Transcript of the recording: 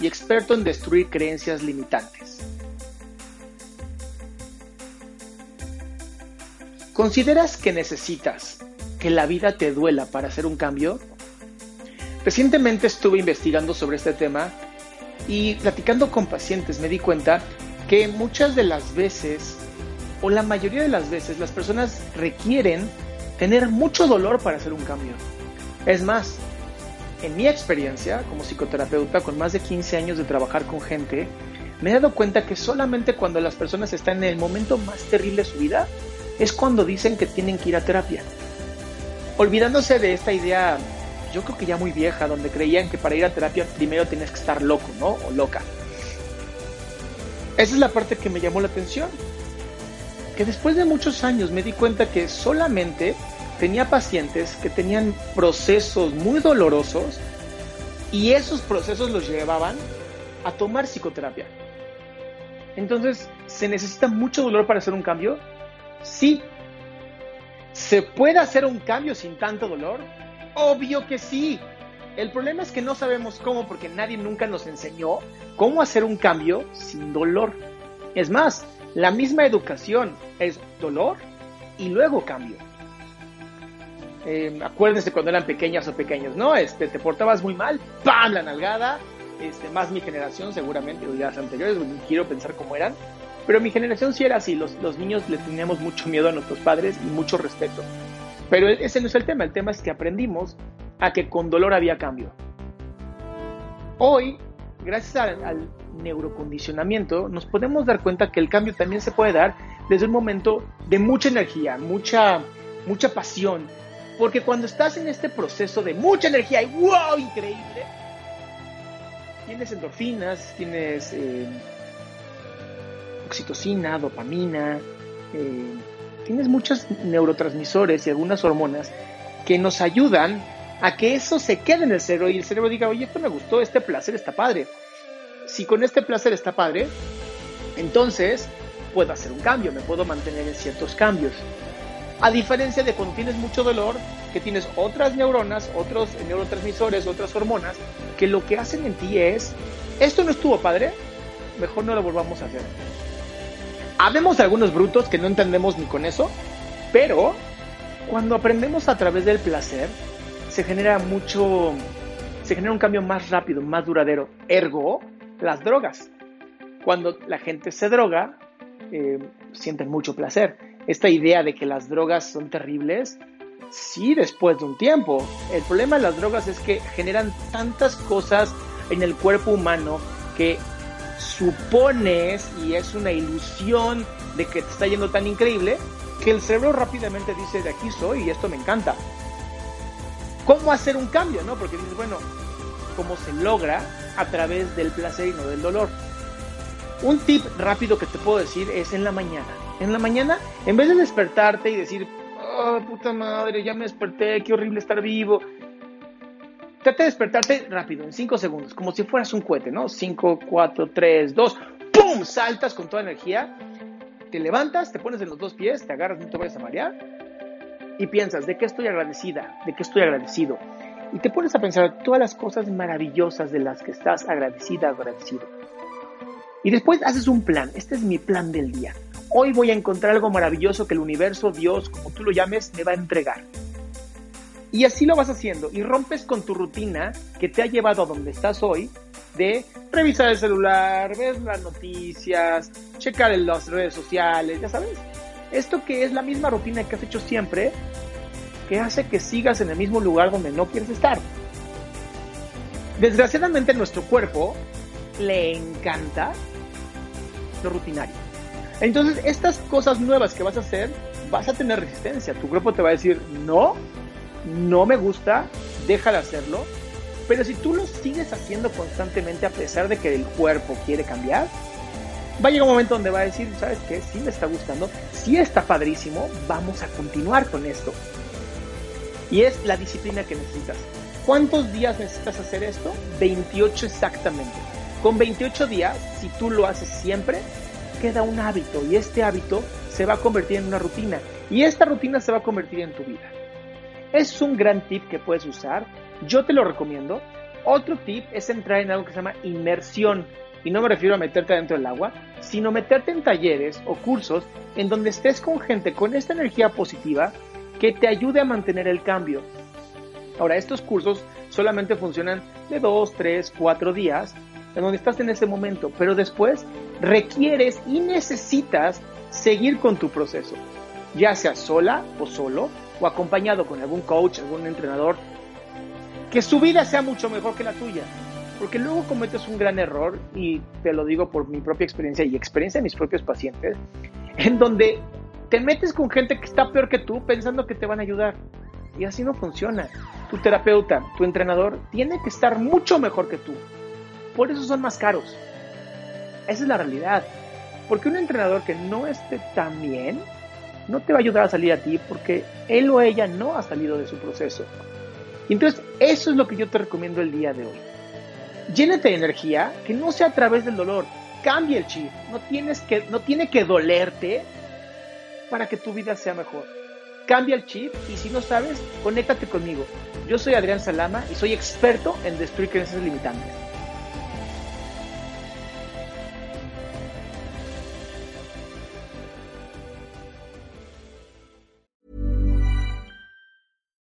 y experto en destruir creencias limitantes. ¿Consideras que necesitas que la vida te duela para hacer un cambio? Recientemente estuve investigando sobre este tema y platicando con pacientes me di cuenta que muchas de las veces, o la mayoría de las veces, las personas requieren tener mucho dolor para hacer un cambio. Es más, en mi experiencia como psicoterapeuta con más de 15 años de trabajar con gente, me he dado cuenta que solamente cuando las personas están en el momento más terrible de su vida es cuando dicen que tienen que ir a terapia. Olvidándose de esta idea, yo creo que ya muy vieja, donde creían que para ir a terapia primero tienes que estar loco, ¿no? O loca. Esa es la parte que me llamó la atención. Que después de muchos años me di cuenta que solamente tenía pacientes que tenían procesos muy dolorosos y esos procesos los llevaban a tomar psicoterapia. Entonces, ¿se necesita mucho dolor para hacer un cambio? Sí. ¿Se puede hacer un cambio sin tanto dolor? Obvio que sí. El problema es que no sabemos cómo porque nadie nunca nos enseñó cómo hacer un cambio sin dolor. Es más, la misma educación es dolor y luego cambio. Eh, acuérdense cuando eran pequeñas o pequeños, ¿no? Este, te portabas muy mal, ¡pam! La nalgada. Este, más mi generación, seguramente, o las anteriores, quiero pensar cómo eran. Pero mi generación sí era así, los, los niños le teníamos mucho miedo a nuestros padres y mucho respeto. Pero ese no es el tema, el tema es que aprendimos a que con dolor había cambio. Hoy, gracias al, al neurocondicionamiento, nos podemos dar cuenta que el cambio también se puede dar desde un momento de mucha energía, mucha, mucha pasión, porque cuando estás en este proceso de mucha energía y wow, increíble, tienes endorfinas, tienes eh, oxitocina, dopamina, eh, tienes muchos neurotransmisores y algunas hormonas que nos ayudan a que eso se quede en el cerebro y el cerebro diga, oye, esto me gustó, este placer está padre. Si con este placer está padre, entonces puedo hacer un cambio, me puedo mantener en ciertos cambios. A diferencia de cuando tienes mucho dolor, que tienes otras neuronas, otros neurotransmisores, otras hormonas, que lo que hacen en ti es, esto no estuvo padre, mejor no lo volvamos a hacer. Habemos algunos brutos que no entendemos ni con eso, pero cuando aprendemos a través del placer, se genera mucho, se genera un cambio más rápido, más duradero. Ergo, las drogas. Cuando la gente se droga, eh, sienten mucho placer. Esta idea de que las drogas son terribles, sí, después de un tiempo. El problema de las drogas es que generan tantas cosas en el cuerpo humano que supones y es una ilusión de que te está yendo tan increíble que el cerebro rápidamente dice de aquí soy y esto me encanta. ¿Cómo hacer un cambio? No? Porque dices, bueno, ¿cómo se logra? A través del placer y no del dolor. Un tip rápido que te puedo decir es en la mañana. En la mañana, en vez de despertarte y decir, oh, puta madre, ya me desperté, qué horrible estar vivo. Trata de despertarte rápido, en 5 segundos, como si fueras un cohete, ¿no? 5, 4, 3, 2, ¡pum! Saltas con toda energía, te levantas, te pones en los dos pies, te agarras, no te vayas a marear y piensas, ¿de qué estoy agradecida? ¿De qué estoy agradecido? Y te pones a pensar todas las cosas maravillosas de las que estás agradecida, agradecido. Y después haces un plan. Este es mi plan del día. Hoy voy a encontrar algo maravilloso que el universo, Dios, como tú lo llames, me va a entregar. Y así lo vas haciendo y rompes con tu rutina que te ha llevado a donde estás hoy de revisar el celular, ver las noticias, checar en las redes sociales, ya sabes. Esto que es la misma rutina que has hecho siempre, que hace que sigas en el mismo lugar donde no quieres estar. Desgraciadamente nuestro cuerpo le encanta lo rutinario. Entonces, estas cosas nuevas que vas a hacer, vas a tener resistencia. Tu cuerpo te va a decir, no, no me gusta, deja de hacerlo. Pero si tú lo sigues haciendo constantemente a pesar de que el cuerpo quiere cambiar, va a llegar un momento donde va a decir, ¿sabes qué? Sí me está gustando, sí está padrísimo, vamos a continuar con esto. Y es la disciplina que necesitas. ¿Cuántos días necesitas hacer esto? 28 exactamente. Con 28 días, si tú lo haces siempre, queda un hábito y este hábito se va a convertir en una rutina y esta rutina se va a convertir en tu vida. Es un gran tip que puedes usar, yo te lo recomiendo. Otro tip es entrar en algo que se llama inmersión y no me refiero a meterte dentro del agua, sino meterte en talleres o cursos en donde estés con gente con esta energía positiva que te ayude a mantener el cambio. Ahora, estos cursos solamente funcionan de 2, 3, 4 días en donde estás en ese momento, pero después requieres y necesitas seguir con tu proceso, ya sea sola o solo, o acompañado con algún coach, algún entrenador, que su vida sea mucho mejor que la tuya. Porque luego cometes un gran error, y te lo digo por mi propia experiencia y experiencia de mis propios pacientes, en donde te metes con gente que está peor que tú pensando que te van a ayudar. Y así no funciona. Tu terapeuta, tu entrenador, tiene que estar mucho mejor que tú. Por eso son más caros. Esa es la realidad. Porque un entrenador que no esté tan bien, no te va a ayudar a salir a ti porque él o ella no ha salido de su proceso. Entonces, eso es lo que yo te recomiendo el día de hoy. Llénate de energía, que no sea a través del dolor. Cambia el chip. No, tienes que, no tiene que dolerte para que tu vida sea mejor. Cambia el chip y si no sabes, conéctate conmigo. Yo soy Adrián Salama y soy experto en destruir creencias limitantes.